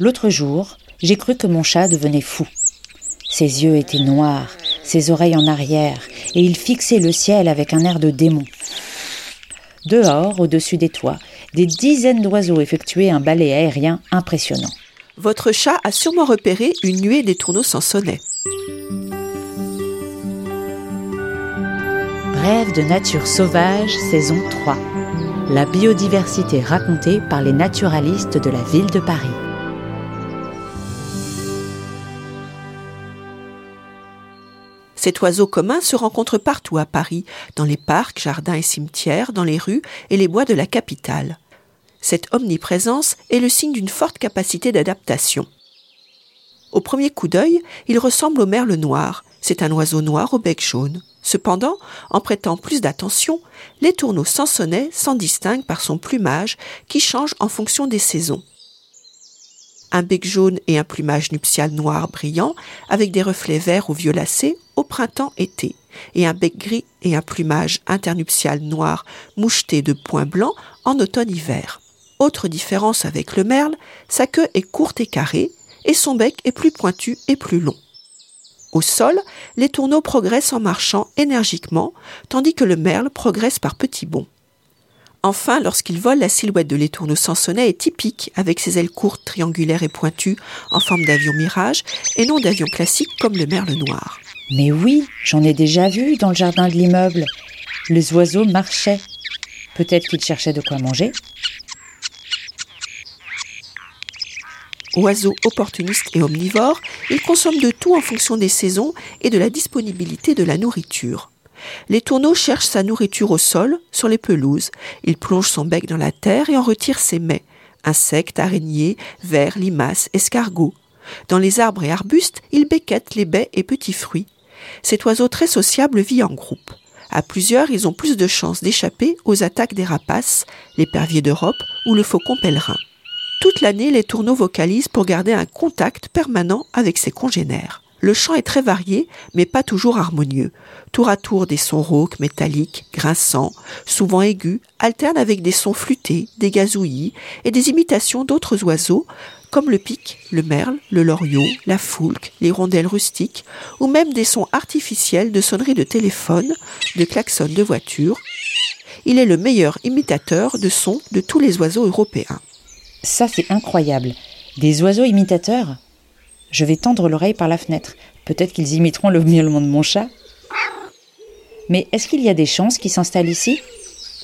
L'autre jour, j'ai cru que mon chat devenait fou. Ses yeux étaient noirs, ses oreilles en arrière, et il fixait le ciel avec un air de démon. Dehors, au-dessus des toits, des dizaines d'oiseaux effectuaient un balai aérien impressionnant. Votre chat a sûrement repéré une nuée des tourneaux sans sonnet. Rêve de nature sauvage, saison 3. La biodiversité racontée par les naturalistes de la ville de Paris. Cet oiseau commun se rencontre partout à Paris, dans les parcs, jardins et cimetières, dans les rues et les bois de la capitale. Cette omniprésence est le signe d'une forte capacité d'adaptation. Au premier coup d'œil, il ressemble au merle noir. C'est un oiseau noir au bec jaune. Cependant, en prêtant plus d'attention, les tourneaux sansonnets s'en distinguent par son plumage qui change en fonction des saisons un bec jaune et un plumage nuptial noir brillant avec des reflets verts ou violacés au printemps-été, et un bec gris et un plumage internuptial noir moucheté de points blancs en automne-hiver. Autre différence avec le merle, sa queue est courte et carrée, et son bec est plus pointu et plus long. Au sol, les tourneaux progressent en marchant énergiquement, tandis que le merle progresse par petits bonds. Enfin, lorsqu'il vole, la silhouette de l'étourneau sansonnet est typique, avec ses ailes courtes, triangulaires et pointues, en forme d'avion mirage, et non d'avion classique comme le merle noir. Mais oui, j'en ai déjà vu dans le jardin de l'immeuble. Les oiseaux marchaient. Peut-être qu'ils cherchaient de quoi manger. Oiseaux opportunistes et omnivores, ils consomment de tout en fonction des saisons et de la disponibilité de la nourriture. Les tourneaux cherchent sa nourriture au sol, sur les pelouses. Il plonge son bec dans la terre et en retire ses mets insectes, araignées, vers, limaces, escargots. Dans les arbres et arbustes, il béquette les baies et petits fruits. Cet oiseau très sociable vit en groupe. À plusieurs, ils ont plus de chances d'échapper aux attaques des rapaces, l'épervier d'Europe ou le faucon pèlerin. Toute l'année, les tourneaux vocalisent pour garder un contact permanent avec ses congénères. Le chant est très varié, mais pas toujours harmonieux. Tour à tour, des sons rauques, métalliques, grinçants, souvent aigus, alternent avec des sons flûtés, des gazouillis et des imitations d'autres oiseaux, comme le pic, le merle, le loriot, la foulque, les rondelles rustiques, ou même des sons artificiels de sonneries de téléphone, de klaxons de voiture. Il est le meilleur imitateur de sons de tous les oiseaux européens. Ça, c'est incroyable. Des oiseaux imitateurs? Je vais tendre l'oreille par la fenêtre. Peut-être qu'ils imiteront le miaulement de mon chat. Mais est-ce qu'il y a des chances qui s'installent ici?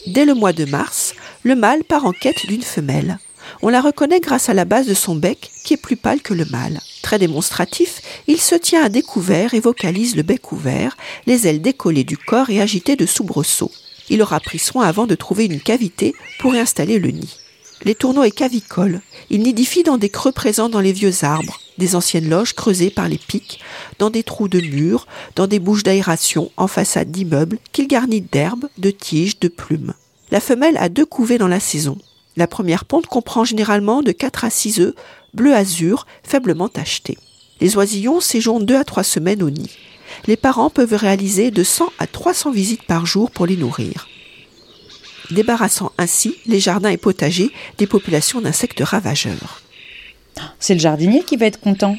Dès le mois de mars, le mâle part en quête d'une femelle. On la reconnaît grâce à la base de son bec qui est plus pâle que le mâle. Très démonstratif, il se tient à découvert et vocalise le bec ouvert, les ailes décollées du corps et agitées de soubresauts. Il aura pris soin avant de trouver une cavité pour y installer le nid. Les tourneaux est cavicole. Il nidifie dans des creux présents dans les vieux arbres, des anciennes loges creusées par les pics, dans des trous de murs, dans des bouches d'aération en façade d'immeubles qu'il garnit d'herbes, de tiges, de plumes. La femelle a deux couvées dans la saison. La première ponte comprend généralement de 4 à 6 œufs bleu azur faiblement tachetés. Les oisillons séjournent 2 à 3 semaines au nid. Les parents peuvent réaliser de 100 à 300 visites par jour pour les nourrir débarrassant ainsi les jardins et potagers des populations d'insectes ravageurs. C'est le jardinier qui va être content.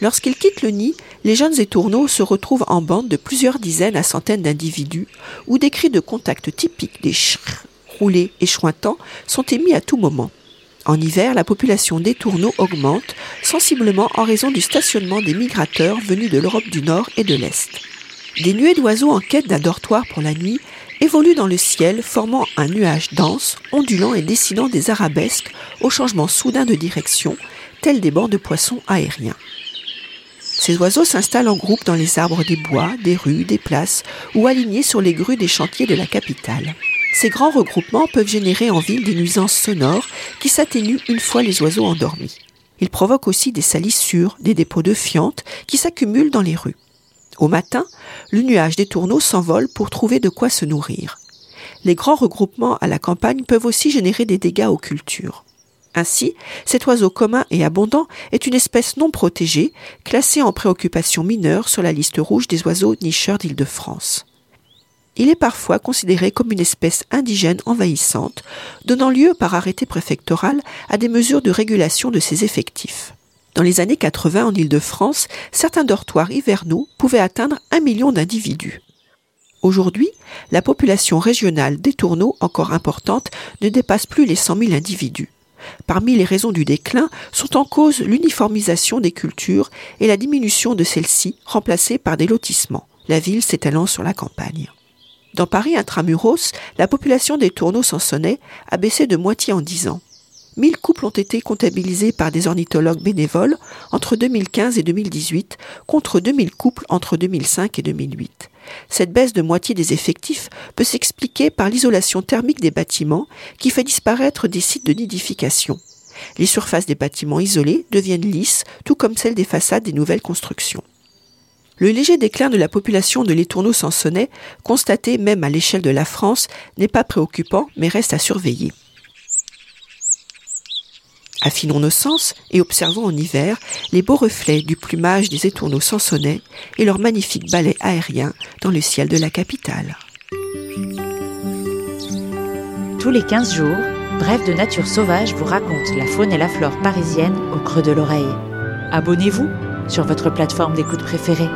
Lorsqu'ils quittent le nid, les jeunes étourneaux se retrouvent en bande de plusieurs dizaines à centaines d'individus, où des cris de contact typiques des chrrr roulés et chointants sont émis à tout moment. En hiver, la population des tourneaux augmente sensiblement en raison du stationnement des migrateurs venus de l'Europe du Nord et de l'Est. Des nuées d'oiseaux en quête d'un dortoir pour la nuit évolue dans le ciel, formant un nuage dense, ondulant et dessinant des arabesques au changement soudain de direction, tels des bancs de poissons aériens. Ces oiseaux s'installent en groupe dans les arbres des bois, des rues, des places ou alignés sur les grues des chantiers de la capitale. Ces grands regroupements peuvent générer en ville des nuisances sonores qui s'atténuent une fois les oiseaux endormis. Ils provoquent aussi des salissures, des dépôts de fientes qui s'accumulent dans les rues. Au matin, le nuage des tourneaux s'envole pour trouver de quoi se nourrir. Les grands regroupements à la campagne peuvent aussi générer des dégâts aux cultures. Ainsi, cet oiseau commun et abondant est une espèce non protégée, classée en préoccupation mineure sur la liste rouge des oiseaux nicheurs d'Île-de-France. Il est parfois considéré comme une espèce indigène envahissante, donnant lieu par arrêté préfectoral à des mesures de régulation de ses effectifs. Dans les années 80 en Île-de-France, certains dortoirs hivernaux pouvaient atteindre un million d'individus. Aujourd'hui, la population régionale des tourneaux, encore importante, ne dépasse plus les 100 000 individus. Parmi les raisons du déclin sont en cause l'uniformisation des cultures et la diminution de celles-ci remplacées par des lotissements, la ville s'étalant sur la campagne. Dans Paris intramuros, la population des tourneaux sansonnais a baissé de moitié en dix ans. 1000 couples ont été comptabilisés par des ornithologues bénévoles entre 2015 et 2018, contre 2000 couples entre 2005 et 2008. Cette baisse de moitié des effectifs peut s'expliquer par l'isolation thermique des bâtiments qui fait disparaître des sites de nidification. Les surfaces des bâtiments isolés deviennent lisses, tout comme celles des façades des nouvelles constructions. Le léger déclin de la population de l'étourneau sansonnais, constaté même à l'échelle de la France, n'est pas préoccupant, mais reste à surveiller. Affinons nos sens et observons en hiver les beaux reflets du plumage des étourneaux sansonnais et leur magnifique balai aérien dans le ciel de la capitale. Tous les 15 jours, Bref de Nature Sauvage vous raconte la faune et la flore parisienne au creux de l'oreille. Abonnez-vous sur votre plateforme d'écoute préférée.